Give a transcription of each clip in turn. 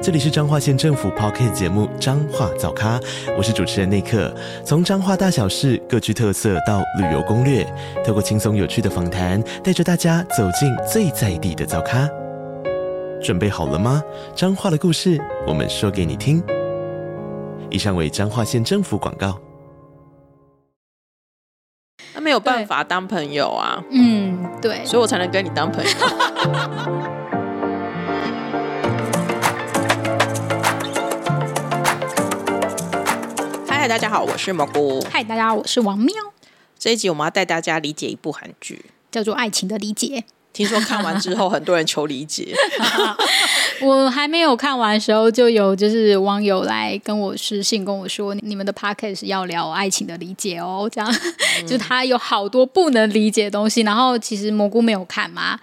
这里是彰化县政府 p o c k t 节目《彰化早咖》，我是主持人内克。从彰化大小事各具特色到旅游攻略，透过轻松有趣的访谈，带着大家走进最在地的早咖。准备好了吗？彰化的故事，我们说给你听。以上为彰化县政府广告。那没有办法当朋友啊，嗯，对，所以我才能跟你当朋友。嗨，大家好，我是蘑菇。嗨，大家好，我是王喵，这一集我们要带大家理解一部韩剧，叫做《爱情的理解 听说看完之后很多人求理解。》。我还没有看完的时候，就有就是网友来跟我私信跟我说，你们的 podcast 要聊爱情的理解哦，这样、就他有好多不能理解的东西。然后其实蘑菇没有看嘛，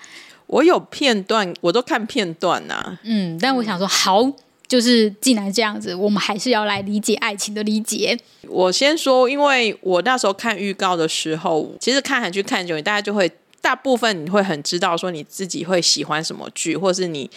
我有片段，我都看片段呐、嗯，但我想说好。就是既然这样子，我们还是要来理解爱情的理解。我先说，因为我那时候看预告的时候，其实看韩剧看久，你大家就会大部分你会很知道说你自己会喜欢什么剧，或是你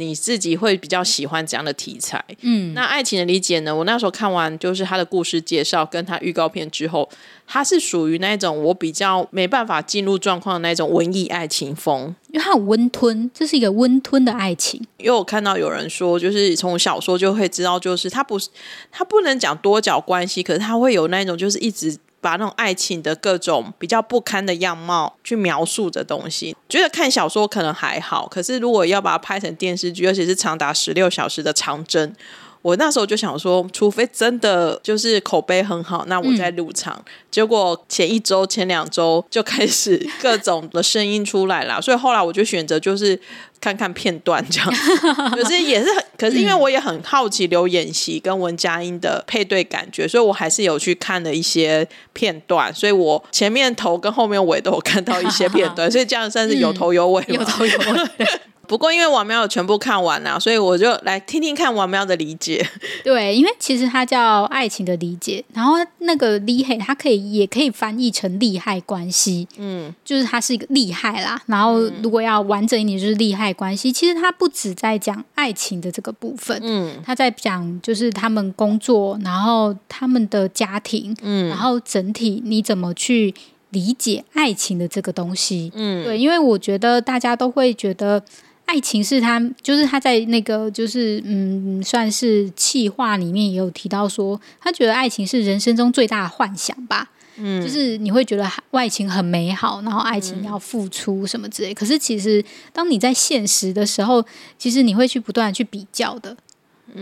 你自己会比较喜欢怎样的题材。嗯，那爱情的理解呢？我那时候看完就是他的故事介绍跟他预告片之后，他是属于那种我比较没办法进入状况的那种文艺爱情风。因为它很温吞，这是一个温吞的爱情。因为我看到有人说，就是从小说就会知道，就是他不是他不能讲多角关系，可是他会有那种就是一直把那种爱情的各种比较不堪的样貌去描述的东西。觉得看小说可能还好，可是如果要把它拍成电视剧，而且是长达十六小时的长征。我那时候就想说，除非真的就是口碑很好，那我再入场。结果前一周、前两周就开始各种的声音出来啦，所以后来我就选择就是看看片段这样。可是也是很，可是因为我也很好奇刘演习跟文佳音的配对感觉，所以我还是有去看了一些片段。所以我前面头跟后面尾都有看到一些片段，所以这样算是有头有尾嘛。有头有尾。不过因为王喵有全部看完啦，所以我就来听听看王喵的理解。对，因为其实它叫爱情的理解，然后那个厉害，它可以也可以翻译成利害关系，嗯，就是它是一个利害啦。然后如果要完整一点，就是利害关系。其实它不止在讲爱情的这个部分，嗯它在讲就是他们工作，然后他们的家庭，嗯然后整体你怎么去理解爱情的这个东西。嗯，对，因为我觉得大家都会觉得爱情是他，就是他在那个就是嗯，算是气话里面也有提到说，他觉得爱情是人生中最大的幻想吧。嗯就是你会觉得爱情很美好，然后爱情要付出什么之类。可是其实当你在现实的时候，其实你会去不断地去比较的。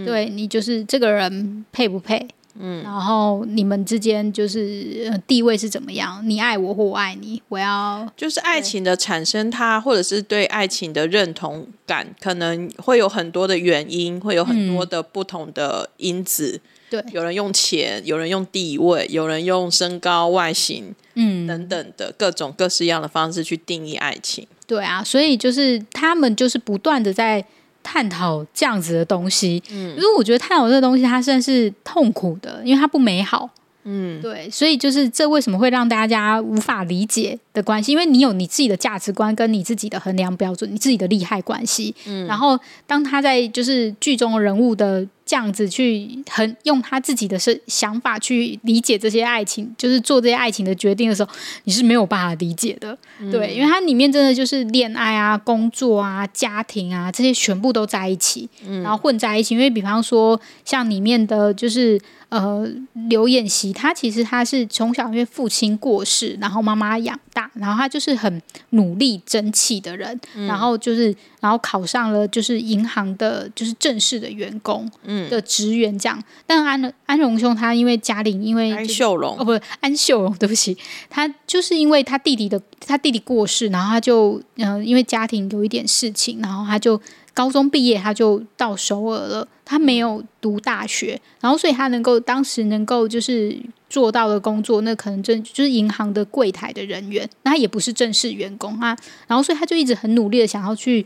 对你就是这个人配不配，嗯然后你们之间就是呃地位是怎么样？你爱我或我爱你，我要就是爱情的产生，它或者是对爱情的认同感，可能会有很多的原因，会有很多的不同的因子。对，有人用钱，有人用地位，有人用身高、外形嗯，等等的各种各式样的方式去定义爱情。对啊，所以就是他们就是不断的在探讨这样子的东西。嗯，因为我觉得探讨这个东西，它算是痛苦的，因为它不美好。嗯，对，所以就是这为什么会让大家无法理解的关系，因为你有你自己的价值观跟你自己的衡量标准，你自己的利害关系。嗯，然后当他在就是剧中人物的这样子去很用他自己的是想法去理解这些爱情，就是做这些爱情的决定的时候，你是没有办法理解的。对，因为它里面真的就是恋爱啊、工作啊、家庭啊这些全部都在一起，然后混在一起。因为比方说像里面的就是呃刘演熙，他其实他是从小因为父亲过世，然后妈妈养大，然后他就是很努力争气的人，然后就是然后考上了就是银行的就是正式的员工，嗯。的职员这样。但安安荣兄他因为家里因为安就是秀荣。哦，不，安秀荣，对不起，他就是因为他弟弟的他弟弟过世，然后他就嗯、因为家庭有一点事情，然后他就高中毕业他就到首尔了，他没有读大学，然后所以他能够当时能够就是做到的工作，那可能正就是银行的柜台的人员，那他也不是正式员工啊，然后所以他就一直很努力的想要去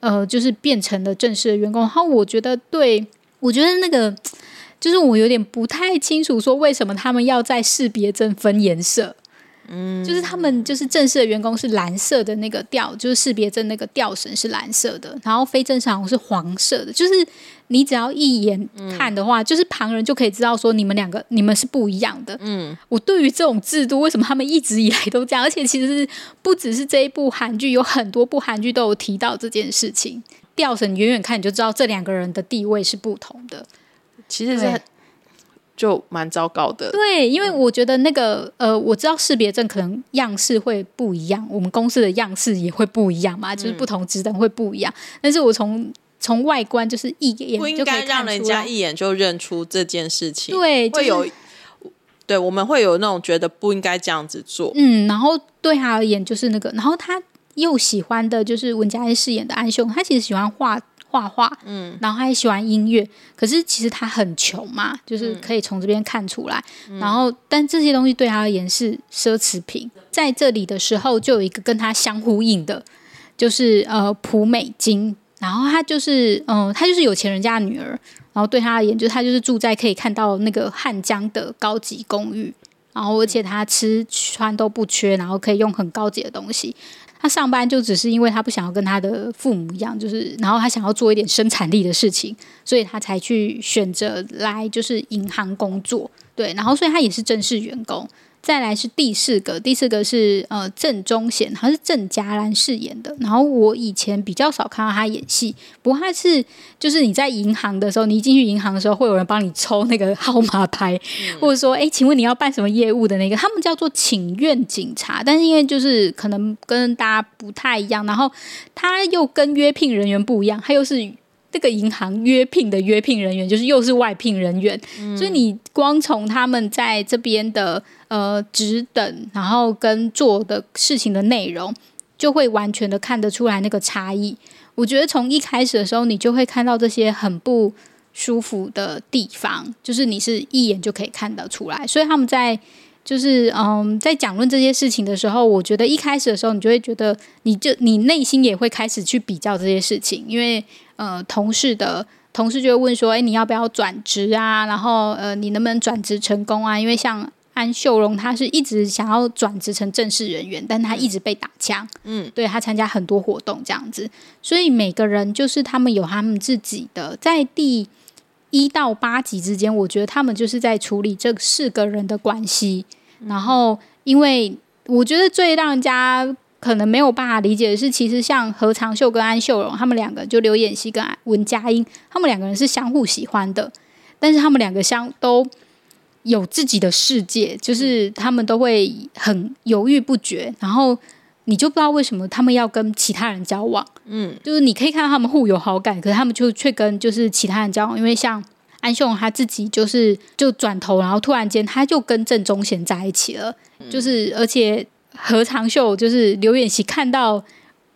呃，就是变成了正式的员工。然后我觉得对，我觉得那个就是我有点不太清楚，说为什么他们要在识别证分颜色。嗯，就是他们就是正式的员工是蓝色的那个吊，就是识别证那个吊绳是蓝色的，然后非正式好像是黄色的。就是你只要一眼看的话，就是旁人就可以知道说你们两个你们是不一样的。嗯，我对于这种制度，为什么他们一直以来都这样？而且其实不只是这一部韩剧，有很多部韩剧都有提到这件事情。吊绳远远看你就知道这两个人的地位是不同的。其实是。就蛮糟糕的。对，因为我觉得那个呃，我知道识别证可能样式会不一样，我们公司的样式也会不一样嘛，就是不同职能会不一样。但是我从从外观就是一眼不应该让人家一眼就认出这件事情。对，会有对我们会有那种觉得不应该这样子做。嗯，然后对他而言就是那个，然后他又喜欢的就是文佳怡饰演的安秀，他其实喜欢画。画画，嗯，然后他也喜欢音乐，可是其实他很穷嘛，就是可以从这边看出来。然后，但这些东西对他而言是奢侈品。在这里的时候，就有一个跟他相呼应的，就是呃朴美金。然后他就是，嗯，他就是有钱人家的女儿。然后对他而言，就他就是住在可以看到那个汉江的高级公寓。然后，而且他吃穿都不缺，然后可以用很高级的东西。他上班就只是因为他不想要跟他的父母一样，就是然后他想要做一点生产力的事情，所以他才去选择来就是银行工作，对，然后所以他也是正式员工。再来是第四个，第四个是呃郑中贤，他是郑嘉兰饰演的。然后我以前比较少看到他演戏，不过他是就是你在银行的时候，你一进去银行的时候，会有人帮你抽那个号码牌，或者说哎，请问你要办什么业务的那个，他们叫做请愿警察。但是因为就是可能跟大家不太一样，然后他又跟约聘人员不一样，他又是。这个银行约聘的约聘人员就是又是外聘人员，所以你光从他们在这边的呃职等，然后跟做的事情的内容，就会完全的看得出来那个差异。我觉得从一开始的时候，你就会看到这些很不舒服的地方，就是你是一眼就可以看得出来。所以他们在就是嗯在讲论这些事情的时候，我觉得一开始的时候，你就会觉得你就你内心也会开始去比较这些事情，因为。呃，同事的同事就会问说：“哎，你要不要转职啊？然后呃，你能不能转职成功啊？因为像安秀荣，他是一直想要转职成正式人员，但他一直被打枪。嗯，对他参加很多活动这样子，所以每个人就是他们有他们自己的，在第一到八集之间，我觉得他们就是在处理这四个人的关系。然后，因为我觉得最让人家。可能没有办法理解的是，其实像何长秀跟安秀荣他们两个，就刘演熙跟文佳音，他们两个人是相互喜欢的，但是他们两个相都有自己的世界，就是他们都会很犹豫不决，然后你就不知道为什么他们要跟其他人交往，嗯，就是你可以看到他们互有好感，可是他们就却跟就是其他人交往，因为像安秀荣他自己就是就转头，然后突然间他就跟郑中贤在一起了，就是而且。何长秀就是刘演熙看到，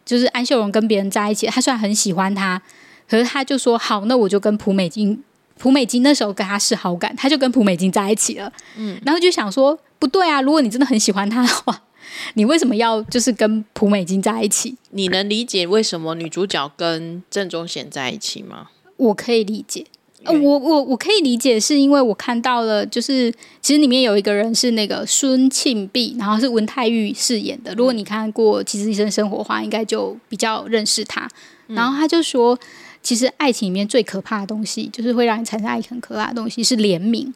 就是安秀荣跟别人在一起，他虽然很喜欢他，可是他就说好，那我就跟朴美金，朴美金那时候跟他是好感，他就跟朴美金在一起了。嗯，然后就想说不对啊，如果你真的很喜欢他的话，你为什么要就是跟朴美金在一起？你能理解为什么女主角跟郑中贤在一起吗？我可以理解。呃，我我我可以理解，是因为我看到了，就是其实里面有一个人是那个孙庆碧，然后是文泰玉饰演的。如果你看过《其实医生生活的话》，应该就比较认识他。然后他就说，其实爱情里面最可怕的东西，就是会让你产生爱很可怕的东西是怜悯。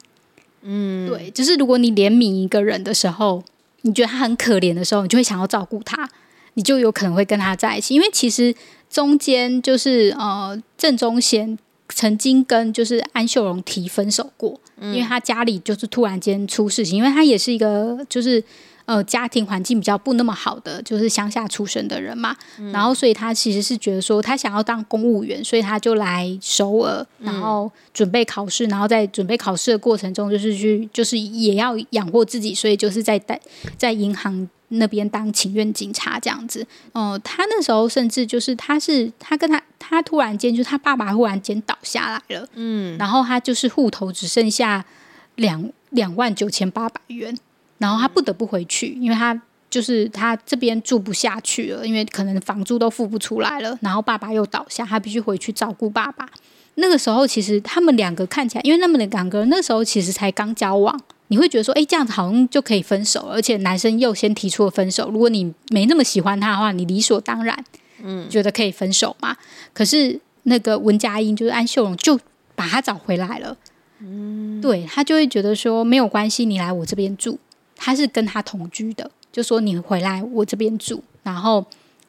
嗯，对，就是如果你怜悯一个人的时候，你觉得他很可怜的时候，你就会想要照顾他，你就有可能会跟他在一起。因为其实中间就是呃郑中贤。曾经跟就是安秀荣提分手过，因为他家里就是突然间出事情，因为他也是一个就是呃家庭环境比较不那么好的，就是乡下出生的人嘛，然后所以他其实是觉得说他想要当公务员，所以他就来首尔，然后准备考试，然后在准备考试的过程中，就是去就是也要养活自己，所以就是在在在银行。那边当请愿警察这样子。哦、他那时候甚至就是他是他跟他他突然间就是他爸爸忽然间倒下来了，嗯，然后他就是户头只剩下两两万九千八百元，然后他不得不回去，因为他。就是他这边住不下去了，因为可能房租都付不出来了，然后爸爸又倒下，他必须回去照顾爸爸。那个时候，其实他们两个看起来，因为他们两个人那时候其实才刚交往，你会觉得说，哎，这样子好像就可以分手，而且男生又先提出了分手。如果你没那么喜欢他的话，你理所当然，嗯，觉得可以分手嘛。可是那个文佳音就是安秀荣就把他找回来了，嗯，对他就会觉得说没有关系，你来我这边住，他是跟他同居的，就说你回来我这边住，然后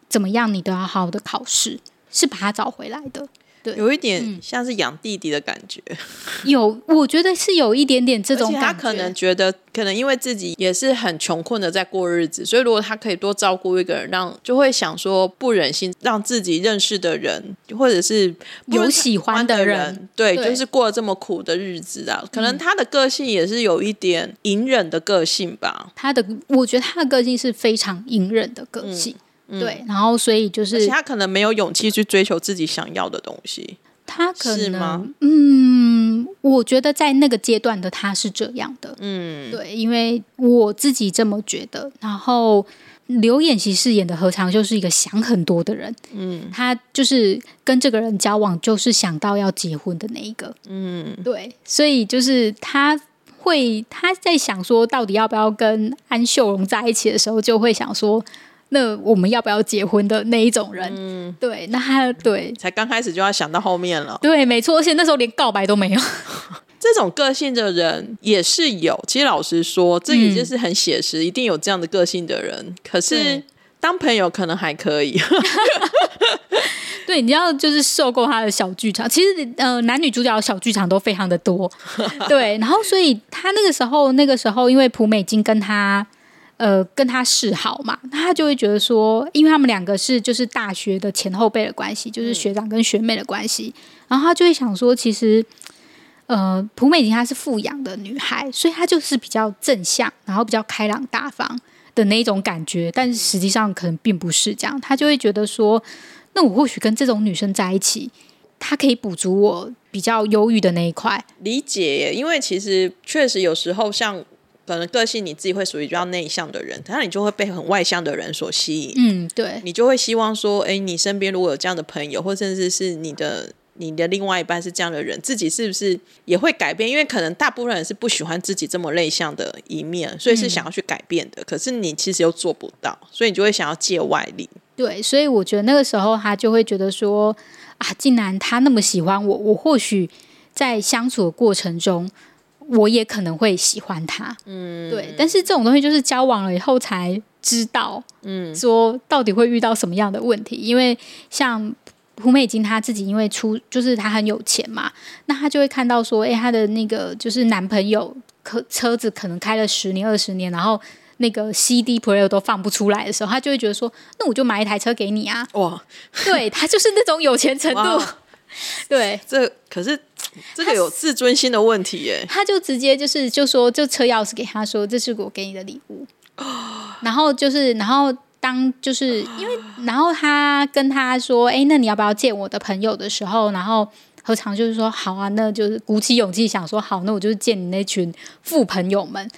怎么样你都要好好的考试，是把他找回来的。对有一点像是养弟弟的感觉，有，我觉得是有一点点这种感觉。他可能觉得，可能因为自己也是很穷困的在过日子，所以如果他可以多照顾一个人，让就会想说不忍心让自己认识的人，或者是有喜欢的的人对，就是过了这么苦的日子啊，可能他的个性也是有一点隐忍的个性吧。他的，我觉得他的个性是非常隐忍的个性。对，然后所以就是而且他可能没有勇气去追求自己想要的东西，他可能是吗？嗯，我觉得在那个阶段的他是这样的，嗯，对，因为我自己这么觉得。然后刘演习饰演的何尝就是一个想很多的人，嗯，他就是跟这个人交往，就是想到要结婚的那一个，嗯，对，所以就是他。会他在想说，到底要不要跟安秀荣在一起的时候，就会想说，那我们要不要结婚的那一种人？嗯，对，那他对才刚开始就要想到后面了。对，没错，而且那时候连告白都没有。这种个性的人也是有，其实老实说，这也就是很写实，一定有这样的个性的人。可是对当朋友可能还可以，对，你要就是受够他的小剧场。其实呃，男女主角的小剧场都非常的多。对，然后所以他那个时候，那个时候因为朴美金跟他呃跟他示好嘛，那他就会觉得说，因为他们两个是就是大学的前后辈的关系，就是学长跟学妹的关系，然后他就会想说，其实。呃，朴美金她是富养的女孩，所以她就是比较正向，然后比较开朗大方的那一种感觉，但是实际上可能并不是这样。他就会觉得说，那我或许跟这种女生在一起，她可以补足我比较忧郁的那一块。理解耶，因为其实确实有时候像可能个性你自己会属于比较内向的人，那你就会被很外向的人所吸引，嗯，对，你就会希望说，哎，你身边如果有这样的朋友，或甚至是你的。你的另外一半是这样的人，自己是不是也会改变？因为可能大部分人是不喜欢自己这么内向的一面，所以是想要去改变的。可是你其实又做不到，所以你就会想要借外力。对，所以我觉得那个时候他就会觉得说，啊，竟然他那么喜欢我，我或许在相处的过程中，我也可能会喜欢他。嗯，对。但是这种东西就是交往了以后才知道，嗯，说到底会遇到什么样的问题。因为像胡美金她自己，因为出就是她很有钱嘛，那她就会看到说，哎，她的那个就是男朋友可车子可能开了十年二十年，然后。那个 CD player 都放不出来的时候，她就会觉得说：“那我就买一台车给你啊哇，！” 对她就是那种有钱程度哇，对，这可是这个有自尊心的问题耶。他就直接就是就说，就车钥匙给他说：“这是我给你的礼物。”然后就是，然后当就是因为，然后他跟他说：“哎，那你要不要见我的朋友的时候？”然后何尝就是说：“好啊，那就是鼓起勇气想说好，那我就是见你那群富朋友们。”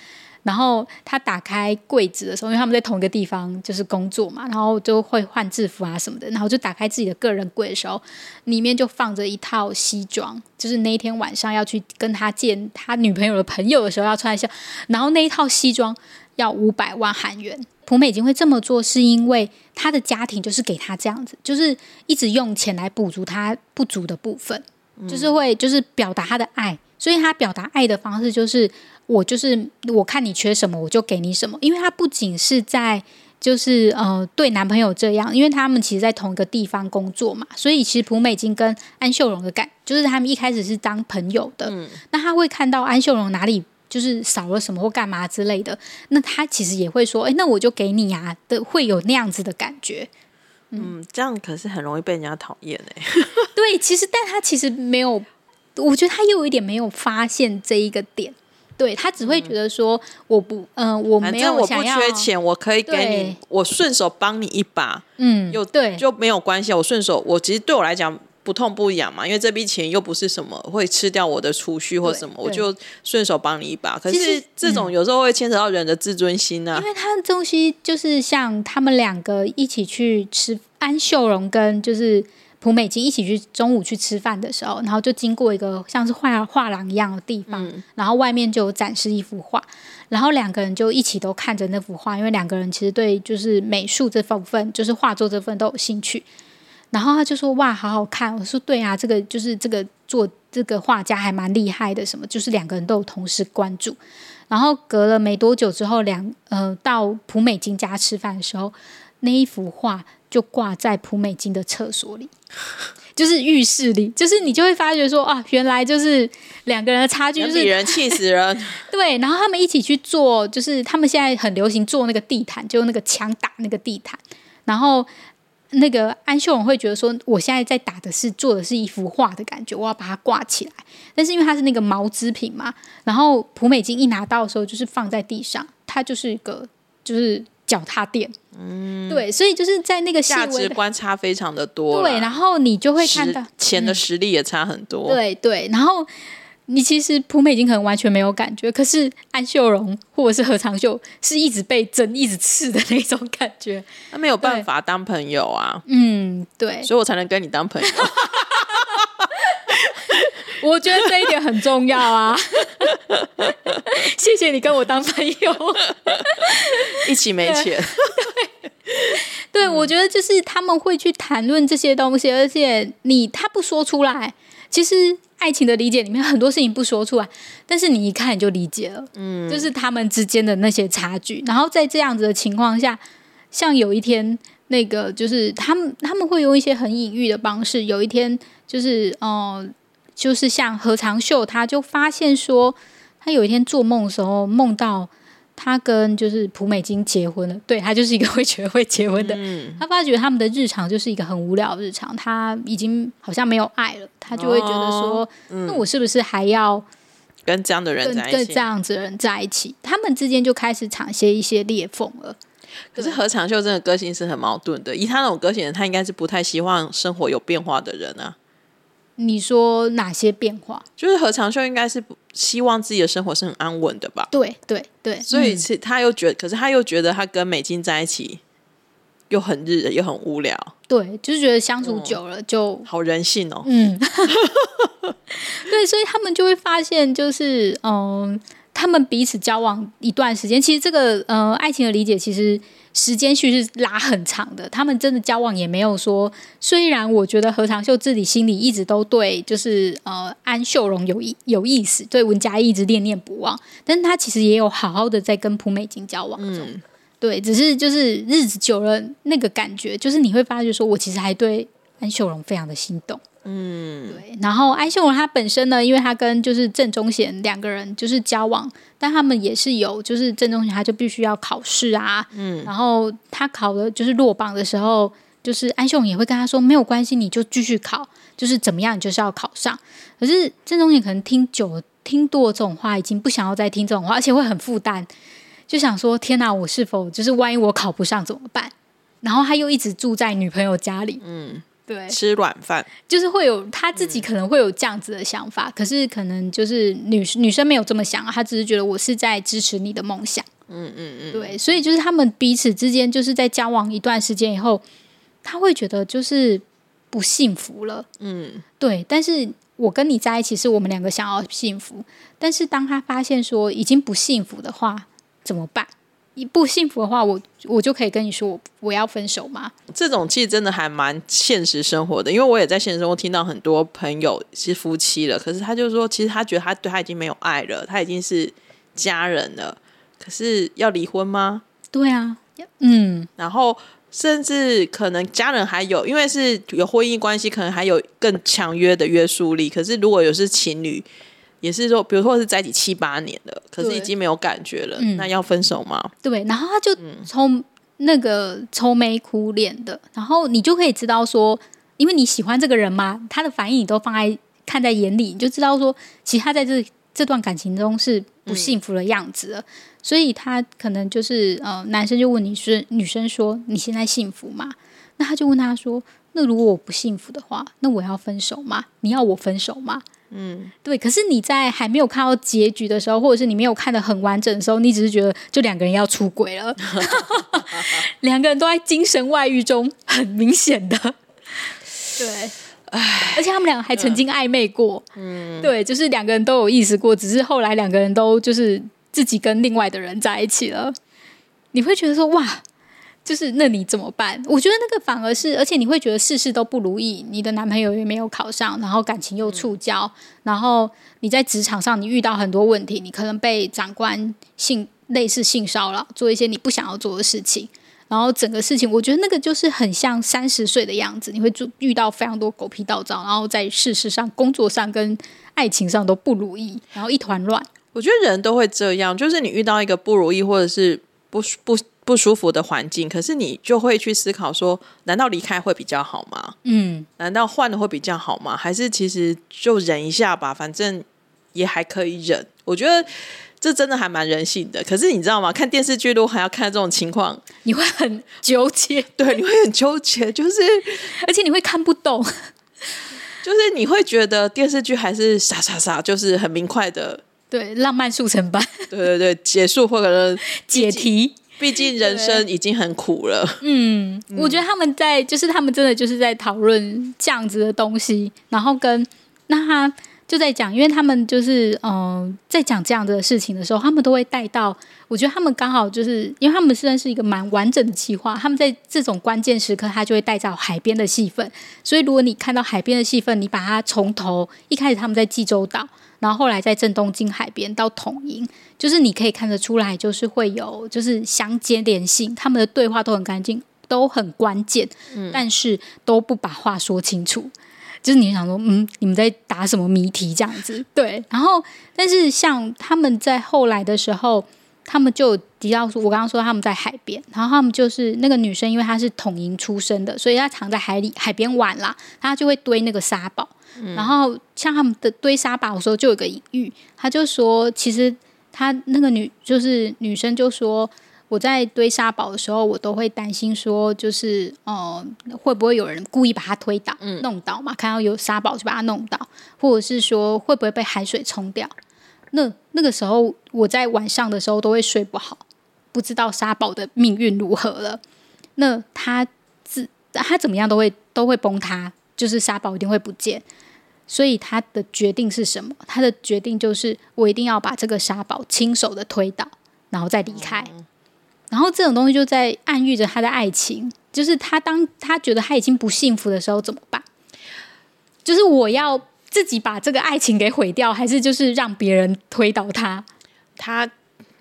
然后他打开柜子的时候，因为他们在同一个地方就是工作嘛，然后就会换制服啊什么的。然后就打开自己的个人柜的时候，里面就放着一套西装，就是那一天晚上要去跟他见他女朋友的朋友的时候要穿一下。然后那一套西装要五百万韩元。朴美金会这么做，是因为他的家庭就是给他这样子，就是一直用钱来补足他不足的部分，就是会就是表达他的爱。所以他表达爱的方式就是，我就是我看你缺什么，我就给你什么。因为他不仅是在就是呃对男朋友这样，因为他们其实在同一个地方工作嘛，所以其实朴美金跟安秀荣的感，就是他们一开始是当朋友的。嗯那他会看到安秀荣哪里就是少了什么或干嘛之类的，那他其实也会说，哎，那我就给你啊的，会有那样子的感觉。嗯，这样可是很容易被人家讨厌哎。对，其实但他其实没有，我觉得他又有一点没有发现这一个点。对他只会觉得说我不，嗯、我没反正我不缺钱，我可以给你，我顺手帮你一把，嗯，又对，就没有关系。我顺手，我其实对我来讲不痛不痒嘛，因为这笔钱又不是什么会吃掉我的储蓄或什么，我就顺手帮你一把。可是这种有时候会牵扯到人的自尊心啊因。为他的东西就是像他们两个一起去吃，安秀荣跟就是朴美金一起去中午去吃饭的时候，然后就经过一个像是画画廊一样的地方，然后外面就有展示一幅画，然后两个人就一起都看着那幅画，因为两个人其实对就是美术这部分，就是画作这部分都有兴趣。然后他就说：“哇，好好看！”我说：“对啊，这个就是这个做这个画家还蛮厉害的，什么就是两个人都有同时关注。”然后隔了没多久之后，两呃到普美金家吃饭的时候，那一幅画就挂在普美金的厕所里，就是浴室里，就是你就会发觉说啊，原来就是两个人的差距就是人比人气死人，对，然后他们一起去做，就是他们现在很流行做那个地毯，就那个枪打那个地毯，然后。那个安秀荣会觉得说，我现在在打的是做的是一幅画的感觉，我要把它挂起来。但是因为它是那个毛织品嘛，然后普美金一拿到的时候就是放在地上，它就是一个就是脚踏垫，嗯，对，所以就是在那个细价微的值观差非常的多啦。对，然后你就会看到，嗯钱的实力也差很多。对对，然后你其实朴美已经可能完全没有感觉，可是安秀荣或者是何长秀是一直被针一直刺的那种感觉。他没有办法当朋友啊，嗯，对，所以我才能跟你当朋友。我觉得这一点很重要啊。谢谢你跟我当朋友。一起没钱，对，我觉得就是他们会去谈论这些东西，而且你他不说出来，其实爱情的理解里面很多事情不说出来，但是你一看你就理解了，嗯，就是他们之间的那些差距。然后在这样子的情况下，像有一天那个就是他们他们会用一些很隐喻的方式，有一天就是哦、呃就是像何长秀，他就发现说，他有一天做梦的时候梦到。他跟就是朴美金结婚了，对他就是一个会觉得会结婚的。他发觉他们的日常就是一个很无聊的日常，他已经好像没有爱了，他就会觉得说，那我是不是还要跟这样的人跟在一起跟这。样子的人在一起？他们之间就开始产生一些裂缝了。可是何长秀真的个性是很矛盾的，以他那种个性人，他应该是不太希望生活有变化的人啊。你说哪些变化？就是何长秀应该是希望自己的生活是很安稳的吧，对对对，嗯所以是他又觉得，可是他又觉得他跟美金在一起又很日又很无聊，对，就是觉得相处久了就好人性哦。嗯，对，所以他们就会发现，就是嗯，他们彼此交往一段时间，其实这个呃爱情的理解，其实时间序是拉很长的。他们真的交往也没有说，虽然我觉得何长秀自己心里一直都对，就是呃安秀荣有意有意思，对文佳一直念念不忘，但是他其实也有好好的在跟朴美金交往中。对，只是就是日子久了，那个感觉就是你会发觉说，我其实还对安秀荣非常的心动。嗯，对。然后安秀荣他本身呢，因为他跟就是郑中贤两个人就是交往，但他们也是有就是郑中贤他就必须要考试啊，嗯，然后他考的就是落榜的时候，就是安秀荣也会跟他说没有关系，你就继续考，就是怎么样你就是要考上。可是郑中贤可能听久了，听多了这种话，已经不想要再听这种话，而且会很负担。就想说天哪，我是否就是万一我考不上怎么办？然后他又一直住在女朋友家里，嗯，对，吃软饭，就是会有他自己可能会有这样子的想法，可是可能就是女女生没有这么想，她只是觉得我是在支持你的梦想，嗯嗯嗯，对，所以就是他们彼此之间就是在交往一段时间以后，他会觉得就是不幸福了，嗯，对，但是我跟你在一起是我们两个想要幸福，但是当他发现说已经不幸福的话，怎么办？一不幸福的话，我我就可以跟你说我我要分手吗？这种其实真的还蛮现实生活的，因为我也在现实生活听到很多朋友是夫妻了，可是他就说，其实他觉得他对他已经没有爱了，他已经是家人了，可是要离婚吗？对啊，嗯，然后甚至可能家人还有，因为是有婚姻关系，可能还有更强约的约束力。可是如果有是情侣，也是说，比如说是在一起七八年了，可是已经没有感觉了，嗯那要分手吗？对，然后他就从那个愁眉苦脸的，然后你就可以知道说，因为你喜欢这个人嘛，他的反应你都放在看在眼里，你就知道说，其实他在这这段感情中是不幸福的样子了。所以他可能就是呃，男生就问你是女生说：“你现在幸福吗？”那他就问他说：“那如果我不幸福的话，那我要分手吗？你要我分手吗？”嗯，对。可是你在还没有看到结局的时候，或者是你没有看的很完整的时候，你只是觉得就两个人要出轨了，两个人都在精神外遇中，很明显的。对，而且他们两个还曾经暧昧过。嗯，对，就是两个人都有意思过，只是后来两个人都就是自己跟另外的人在一起了。你会觉得说哇，就是那你怎么办？我觉得那个反而是，而且你会觉得事事都不如意，你的男朋友也没有考上，然后感情又触礁，然后你在职场上你遇到很多问题，你可能被长官性类似性骚扰，做一些你不想要做的事情。然后整个事情，我觉得那个就是很像三十岁的样子，你会遇遇到非常多狗屁倒灶，然后在事实上、工作上跟爱情上都不如意，然后一团乱。我觉得人都会这样，就是你遇到一个不如意或者是不不不舒服的环境，可是你就会去思考说：难道离开会比较好吗？嗯，难道换了会比较好吗？还是其实就忍一下吧，反正也还可以忍。我觉得。这真的还蛮人性的，可是你知道吗？看电视剧都还要看这种情况，你会很纠结，对，你会很纠结，就是而且你会看不懂，就是你会觉得电视剧还是傻傻傻，就是很明快的，对，浪漫速成班，对对对，结束或者解题，毕竟人生已经很苦了。嗯，我觉得他们在就是他们真的就是在讨论这样子的东西，然后跟那他。就在讲，因为他们就是嗯，在讲这样的事情的时候，他们都会带到。我觉得他们刚好就是，因为他们虽然是一个蛮完整的计划，他们在这种关键时刻，他就会带到海边的戏份。所以，如果你看到海边的戏份，你把它从头一开始他们在济州岛，然后后来在正东京海边到统营，就是你可以看得出来，就是会有就是相接连性，他们的对话都很干净，都很关键，但是都不把话说清楚。就是你想说，嗯，你们在答什么谜题这样子？对，然后但是像他们在后来的时候，他们就提到说，我刚刚说他们在海边，然后他们就是那个女生，因为她是统营出身的，所以她常在海里海边玩啦，她就会堆那个沙堡。然后像他们的堆沙堡的时候，就有个隐喻，他就说，其实他那个女就是女生就说。我在堆沙堡的时候，我都会担心说，就是呃，会不会有人故意把它推倒、弄倒嘛？看到有沙堡就把它弄倒，或者是说会不会被海水冲掉？那那个时候我在晚上的时候都会睡不好，不知道沙堡的命运如何了。那他自他怎么样都会都会崩塌，就是沙堡一定会不见。所以他的决定是什么？他的决定就是我一定要把这个沙堡亲手的推倒，然后再离开。然后这种东西就在暗喻着他的爱情，就是他当他觉得他已经不幸福的时候怎么办？就是我要自己把这个爱情给毁掉，还是就是让别人推倒他？他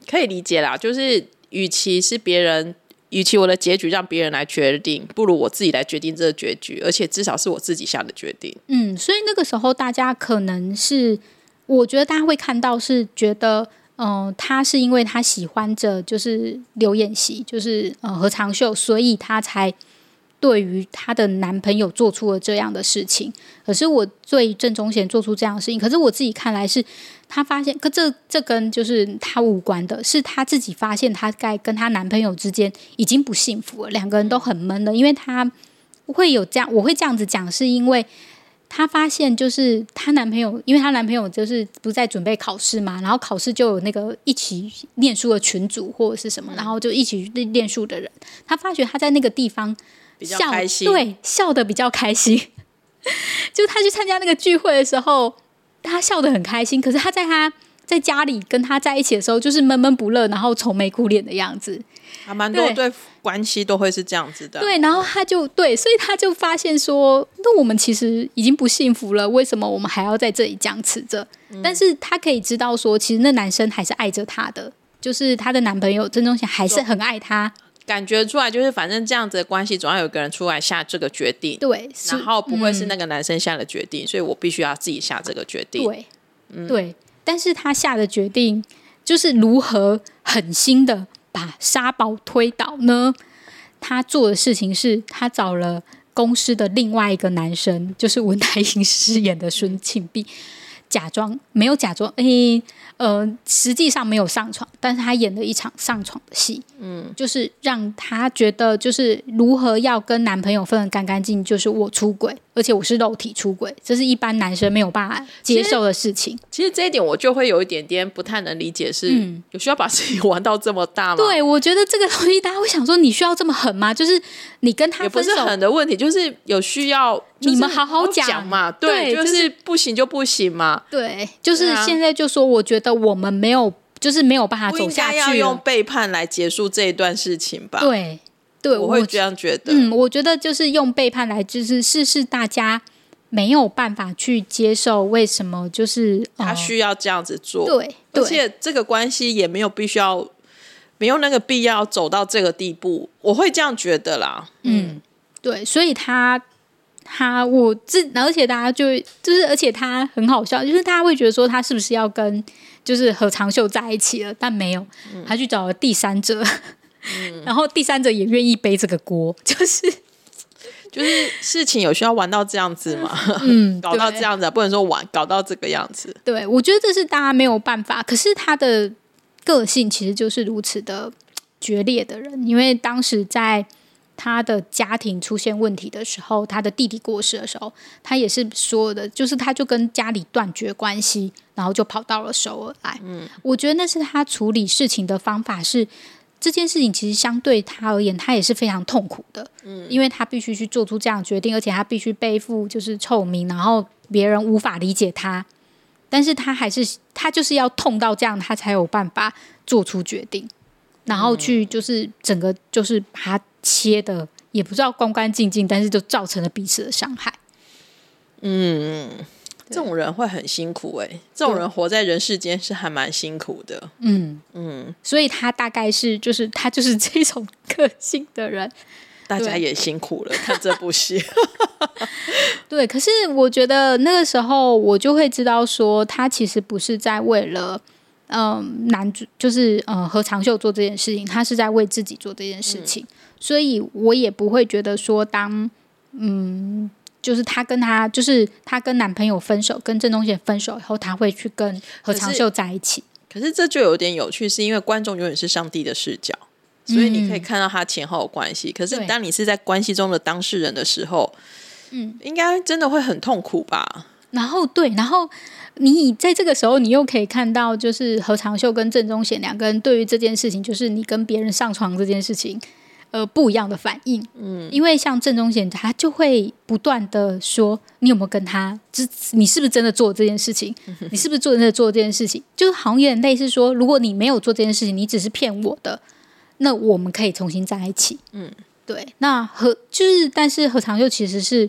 可以理解啦，就是与其是别人，与其我的结局让别人来决定，不如我自己来决定这个结局，而且至少是我自己下的决定。嗯，所以那个时候大家可能是，我觉得大家会看到是觉得。嗯，他是因为他喜欢着就是刘演习，就是呃何长秀，所以他才对于她的男朋友做出了这样的事情。可是我对郑中贤做出这样的事情，可是我自己看来是，她发现，可这这跟就是她无关的，是她自己发现她在跟她男朋友之间已经不幸福了，两个人都很闷了，因为她会有这样，我会这样子讲，是因为。她发现，就是她男朋友，因为她男朋友就是不在准备考试嘛，然后考试就有那个一起念书的群组或者是什么，然后就一起练书的人，她发觉她在那个地方比较开心，对，笑的比较开心。就他去参加那个聚会的时候，他笑得很开心，可是他在他在家里跟他在一起的时候，就是闷闷不乐，然后愁眉苦脸的样子。还蛮多对关系都会是这样子的。对，然后他就对，所以他就发现说，那我们其实已经不幸福了，为什么我们还要在这里僵持着？但是他可以知道说，其实那男生还是爱着她的，就是她的男朋友郑中贤还是很爱她。感觉出来就是，反正这样子的关系，总要有个人出来下这个决定。对，然后不会是那个男生下的决定，所以我必须要自己下这个决定。对，对。但是他下的决定就是如何狠心的。把沙堡推倒呢？他做的事情是他找了公司的另外一个男生，就是文台英饰演的孙庆碧，假装没有假装，诶、呃，实际上没有上床，但是他演了一场上床的戏，嗯，就是让他觉得就是如何要跟男朋友分得干干净，就是我出轨，而且我是肉体出轨，这是一般男生没有办法接受的事情。其实这一点我就会有一点点不太能理解，是、嗯有需要把事情玩到这么大吗？，对，我觉得这个东西大家会想说，你需要这么狠吗？就是你跟他也不是狠的问题，就是有需要，就是你们好好讲讲嘛。对就就是是不行就不行嘛，对，就是现在就说，我觉得我们没有，就是没有办法走下去要用。背叛来结束这一段事情吧？，对，对，我会这样觉得。嗯，我觉得就是用背叛来，就是试试大家没有办法去接受，为什么就是他呃需要这样子做，对而且这个关系也没有必须要，没有那个必要走到这个地步，我会这样觉得啦。嗯对，所以他他我自，而且大家就就是，而且他很好笑，就是大家会觉得说他是不是要跟就是何长秀在一起了，但没有，嗯他去找了第三者，然后第三者也愿意背这个锅，就是 就是事情有需要玩到这样子吗，嗯，搞到这样子啊，不能说玩，搞到这个样子。对，我觉得这是大家没有办法。可是他的个性其实就是如此的决裂的人，因为当时在他的家庭出现问题的时候，他的弟弟过世的时候，他也是说的，就是他就跟家里断绝关系，然后就跑到了首尔来。嗯，我觉得那是他处理事情的方法是。这件事情其实相对他而言，他也是非常痛苦的，嗯，因为他必须去做出这样决定，而且他必须背负就是臭名，然后别人无法理解他，但是他还是他就是要痛到这样，他才有办法做出决定，然后去就是整个就是把它切的也不知道干干净净，但是就造成了彼此的伤害。嗯这种人会很辛苦哎、这种人活在人世间是还蛮辛苦的。嗯嗯，所以他大概是就是他就是这种个性的人，大家也辛苦了，看这部戏。对。可是我觉得那个时候我就会知道说，他其实不是在为了。嗯，男主就是呃何长秀做这件事情，他是在为自己做这件事情，所以我也不会觉得说当嗯，就是她跟她就是她跟男朋友分手，跟郑中贤分手以后，她会去跟何长秀在一起。可是这就有点有趣，是因为观众永远是上帝的视角，所以你可以看到他前后的关系。可是对当你是在关系中的当事人的时候，嗯，应该真的会很痛苦吧？然后对，然后你在这个时候，你又可以看到，就是何长秀跟郑中贤两个人对于这件事情，就是你跟别人上床这件事情，呃，不一样的反应。嗯，因为像郑中贤，他就会不断的说，你有没有跟他，这你是不是真的做这件事情？你是不是真的做 这件事情？就是好像有点类似说，如果你没有做这件事情，你只是骗我的，那我们可以重新在一起。嗯，对。那何就是，但是何长秀其实是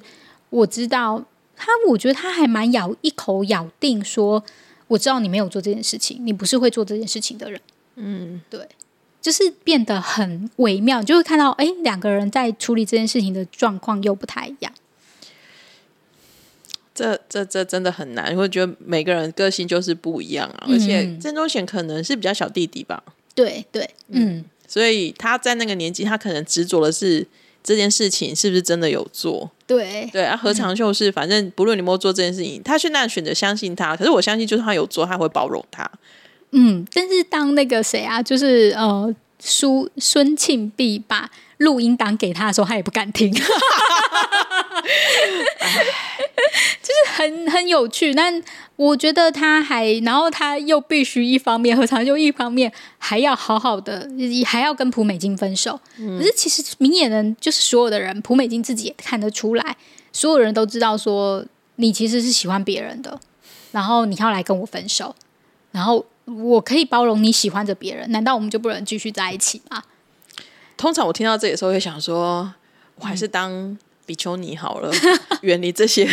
我知道。他我觉得他还蛮咬一口咬定说，我知道你没有做这件事情，你不是会做这件事情的人。嗯，对，就是变得很微妙，就会看到，哎，两个人在处理这件事情的状况又不太一样。这这这真的很难，因为觉得每个人个性就是不一样啊。而且嗯郑中贤可能是比较小弟弟吧，对对，嗯，所以他在那个年纪，他可能执着的是这件事情是不是真的有做。对对啊，何长秀是反正不论你有没有做这件事情，他现在选择相信他，可是我相信就是他有做，他会包容他。嗯。但是当那个谁啊，就是呃，苏孙庆碧把录音档给他的时候，他也不敢听。就是很很有趣，但我觉得他还，然后他又必须一方面何长又，一方面还要好好的，还要跟朴美金分手。可是其实明眼人就是所有的人，朴美金自己也看得出来，所有人都知道说你其实是喜欢别人的，然后你要来跟我分手，然后我可以包容你喜欢着别人，难道我们就不能继续在一起吗？通常我听到这里的时候，会想说，我还是当比丘尼好了，远离这些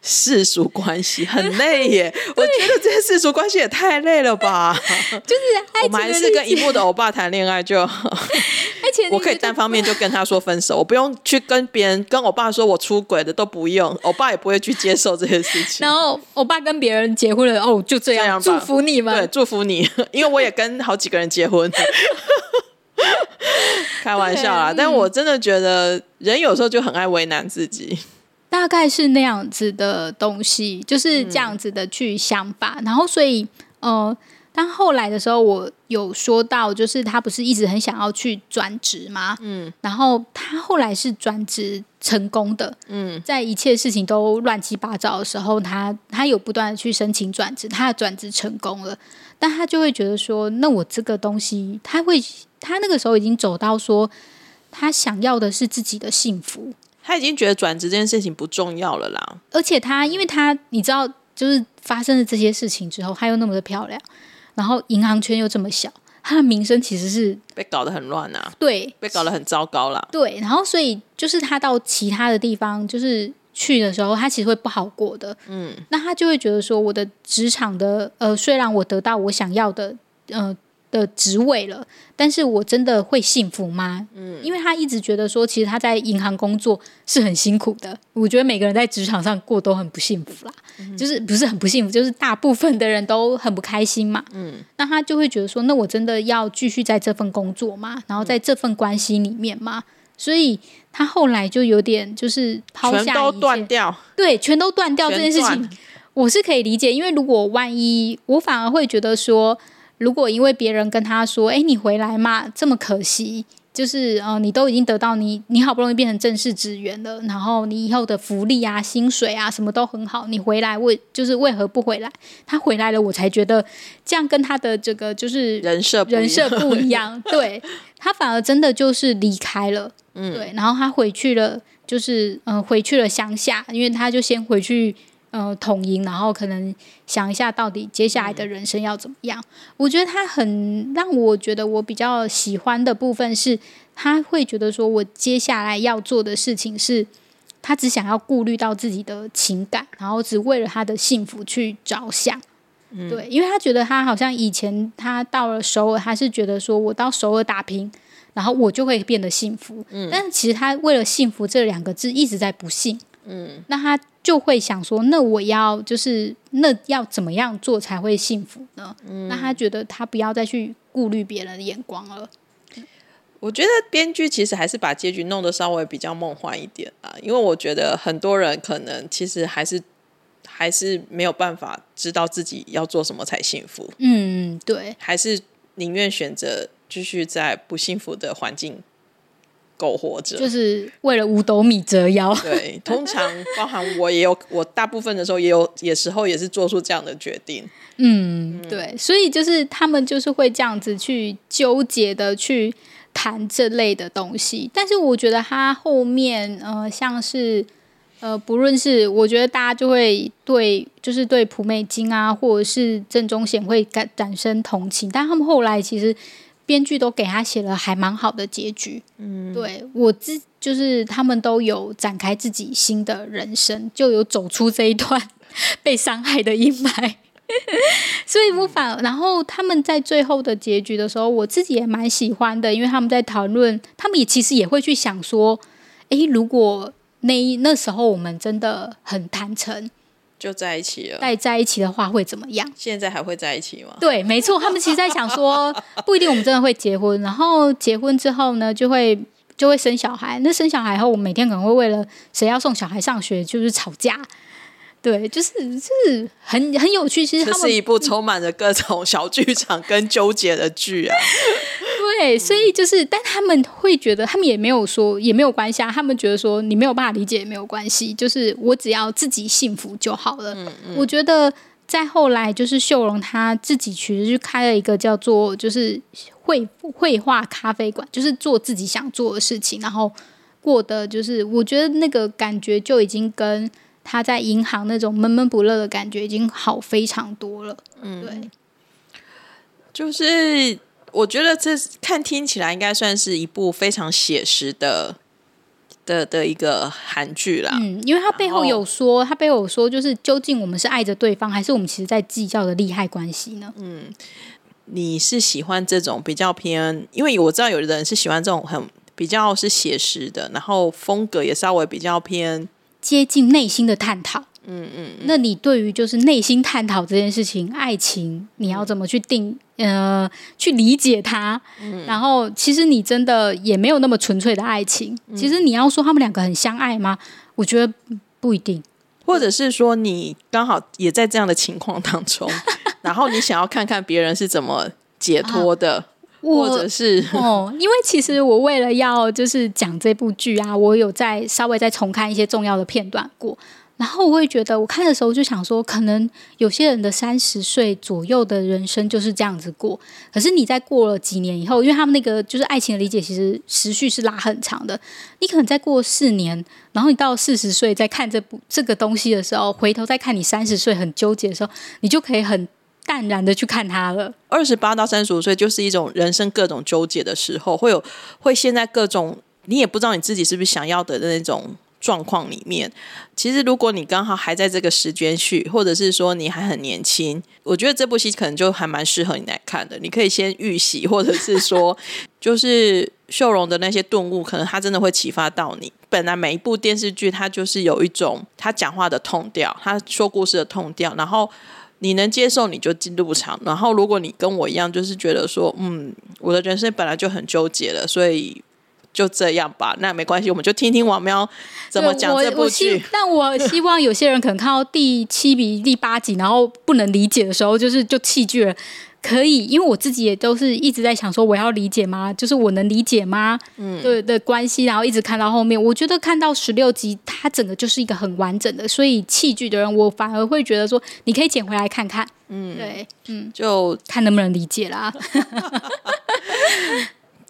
世俗关系，很累耶。我觉得这些世俗关系也太累了吧。就是我们还是跟一幕的欧巴谈恋爱就好，而且我可以单方面就跟他说分手，我不用去跟别人跟欧巴说我出轨的都不用，欧巴也不会去接受这些事情。然后我爸跟别人结婚了，哦，就这样，这样吧祝福你们。对，祝福你，因为我也跟好几个人结婚。开玩笑啦，但我真的觉得人有时候就很爱为难自己。大大概是那样子的东西，就是这样子的去想法。然后，所以呃，当后来的时候，我有说到，就是他不是一直很想要去转职吗？嗯，然后他后来是转职成功的。嗯，在一切事情都乱七八糟的时候，他他有不断的去申请转职，他的转职成功了。但他就会觉得说，那我这个东西，他会他那个时候已经走到说，他想要的是自己的幸福。他已经觉得转职这件事情不重要了啦。而且他，因为他你知道，就是发生了这些事情之后，他又那么的漂亮，然后银行圈又这么小，他的名声其实是被搞得很乱啊，对，被搞得很糟糕啦。对，然后所以就是他到其他的地方，就是去的时候，他其实会不好过的。嗯，那他就会觉得说，我的职场的呃，虽然我得到我想要的，呃。的职位了，但是我真的会幸福吗？嗯，因为他一直觉得说，其实他在银行工作是很辛苦的。我觉得每个人在职场上过都很不幸福啦，就是不是很不幸福，就是大部分的人都很不开心嘛。嗯，那他就会觉得说，那我真的要继续在这份工作吗？然后在这份关系里面吗？所以他后来就有点就是抛下，全都断掉，对，全都断掉这件事情，我是可以理解，因为如果万一我反而会觉得说。如果因为别人跟他说：“哎，你回来嘛，这么可惜，就是呃，你都已经得到你，你好不容易变成正式职员了，然后你以后的福利啊、薪水啊什么都很好，你回来为就是为何不回来？他回来了，我才觉得这样跟他的这个就是人设人设不一样，对他反而真的就是离开了，嗯，对，然后他回去了，就是嗯，回去了乡下，因为他就先回去。”呃，统营，然后可能想一下，到底接下来的人生要怎么样？我觉得他很让我觉得我比较喜欢的部分是，他会觉得说我接下来要做的事情是，他只想要顾虑到自己的情感，然后只为了他的幸福去着想。对，因为他觉得他好像以前他到了首尔，他是觉得说我到首尔打拼，然后我就会变得幸福。嗯，但是其实他为了幸福这两个字一直在不幸。嗯，那他。就会想说，那我要就是那要怎么样做才会幸福呢？那他觉得他不要再去顾虑别人的眼光了。我觉得编剧其实还是把结局弄得稍微比较梦幻一点啊，因为我觉得很多人可能其实还是还是没有办法知道自己要做什么才幸福。嗯，对，还是宁愿选择继续在不幸福的环境。苟活着，就是为了五斗米折腰。对，通常包含我也有，我大部分的时候也有，有时候也是做出这样的决定。嗯，对，所以就是他们就是会这样子去纠结的去谈这类的东西。但是我觉得他后面，呃，像是呃，不论是我觉得大家就会对，就是对朴美金啊，或者是郑中贤会感产生同情，但他们后来其实。编剧都给他写了还蛮好的结局，嗯，对我自就是他们都有展开自己新的人生，就有走出这一段 被伤害的阴霾，所以不反。然后他们在最后的结局的时候，我自己也蛮喜欢的，因为他们在讨论，他们也其实也会去想说，诶，如果那那时候我们真的很坦诚。就在一起了。但在一起的话会怎么样？现在还会在一起吗？对，没错，他们其实在想说，不一定我们真的会结婚。然后结婚之后呢，就会就会生小孩。那生小孩后，我们每天可能会为了谁要送小孩上学，就是吵架。对，就是就是很很有趣。其实这是一部充满着各种小剧场跟纠结的剧啊。对，所以就是，但他们会觉得，他们也没有说也没有关系啊。他们觉得说你没有办法理解也没有关系，就是我只要自己幸福就好了。嗯嗯。我觉得再后来，就是秀荣他自己其实就开了一个叫做就是绘绘画咖啡馆，就是做自己想做的事情，然后过得就是我觉得那个感觉就已经跟他在银行那种闷闷不乐的感觉已经好非常多了。嗯，对，就是。我觉得这看听起来应该算是一部非常写实的的的一个韩剧啦。嗯，因为他背后有说，他背后有说，就是究竟我们是爱着对方，还是我们其实在计较的利害关系呢？嗯，你是喜欢这种比较偏？因为我知道有的人是喜欢这种很比较是写实的，然后风格也稍微比较偏接近内心的探讨。嗯嗯，那你对于就是内心探讨这件事情，爱情你要怎么去定？呃，去理解他。然后，其实你真的也没有那么纯粹的爱情。其实你要说他们两个很相爱吗？我觉得不不一定。或者是说你刚好也在这样的情况当中，然后你想要看看别人是怎么解脱的，或者是哦，因为其实我为了要就是讲这部剧啊，我有在稍微再重看一些重要的片段过。然后我会觉得，我看的时候就想说，可能有些人的三十岁左右的人生就是这样子过。可是你在过了几年以后，因为他们那个就是爱情的理解，其实时序是拉很长的。你可能再过四年，然后你到四十岁再看这部这个东西的时候，回头再看你三十岁很纠结的时候，你就可以很淡然的去看他了。二十八到三十五岁就是一种人生各种纠结的时候，会有会现在各种你也不知道你自己是不是想要的那种。状况里面，其实如果你刚好还在这个时间序，或者是说你还很年轻，我觉得这部戏可能就还蛮适合你来看的。你可以先预习，或者是说，就是秀荣的那些顿悟，可能他真的会启发到你。本来每一部电视剧，它就是有一种他讲话的痛调，他说故事的痛调，然后你能接受你就进入场。然后如果你跟我一样，就是觉得说，嗯，我的人生本来就很纠结了，所以。就这样吧，那没关系，我们就听听王喵怎么讲这部剧。但 我希望有些人可能看到第七比第八集，然后不能理解的时候，就是就弃剧了。可以，因为我自己也都是一直在想说，我要理解吗？就是我能理解吗？嗯，对的关系，然后一直看到后面，我觉得看到十六集，它整个就是一个很完整的。所以弃剧的人，我反而会觉得说，你可以捡回来看看。嗯，对，嗯，就看能不能理解啦。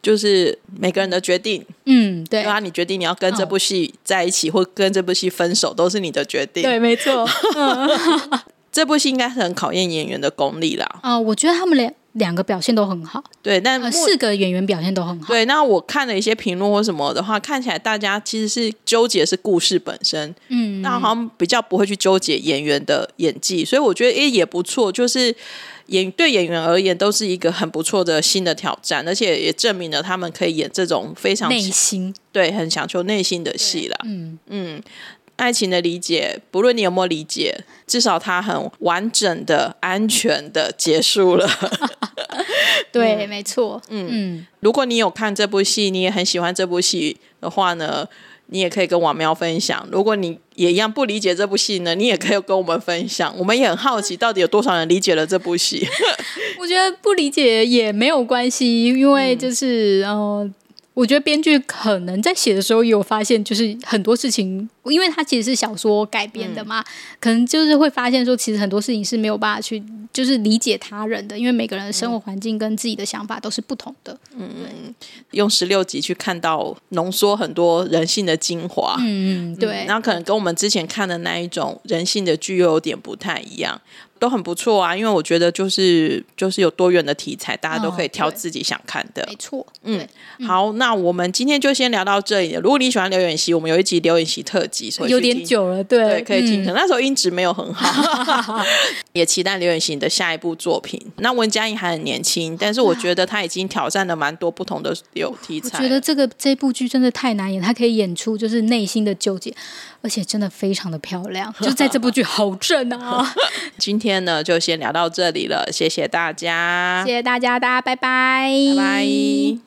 就是每个人的决定，嗯，对啊，你决定你要跟这部戏在一起，或跟这部戏分手，都是你的决定。对，没错。这部戏应该是很考验演员的功力啦。啊，我觉得他们两两个表现都很好。对，但四个演员表现都很好。对，那我看了一些评论或什么的话，看起来大家其实是纠结是故事本身，嗯，那好像比较不会去纠结演员的演技，所以我觉得诶也不错，就是。演对演员而言都是一个很不错的新的挑战，而且也证明了他们可以演这种非常内心对很强求内心的戏了。嗯嗯，爱情的理解，不论你有没有理解，至少它很完整的、安全的结束了。对，没错。嗯嗯，如果你有看这部戏，你也很喜欢这部戏的话呢？你也可以跟王喵分享，如果你也一样不理解这部戏呢，你也可以跟我们分享。我们也很好奇，到底有多少人理解了这部戏？我觉得不理解也没有关系，因为就是呃。我觉得编剧可能在写的时候有发现，就是很多事情，因为它其实是小说改编的嘛，可能就是会发现说，其实很多事情是没有办法去就是理解他人的，因为每个人的生活环境跟自己的想法都是不同的。嗯嗯，用十六集去看到浓缩很多人性的精华。嗯嗯，对。然后可能跟我们之前看的那一种人性的剧又有点不太一样。都很不错啊，因为我觉得就是就是有多元的题材，大家都可以挑自己想看的。没错，嗯，好，那我们今天就先聊到这里。如果你喜欢刘演习，我们有一集刘演习特辑，所以有点久了，对，可以听。可那时候音质没有很好，也期待刘远行的下一部作品。那文佳颖还很年轻，但是我觉得他已经挑战了蛮多不同的有题材。我觉得这个这部剧真的太难演，他可以演出就是内心的纠结。而且真的非常的漂亮，就在这部剧好正啊！今天呢，就先聊到这里了，谢谢大家，谢谢大家，大家拜拜，拜拜。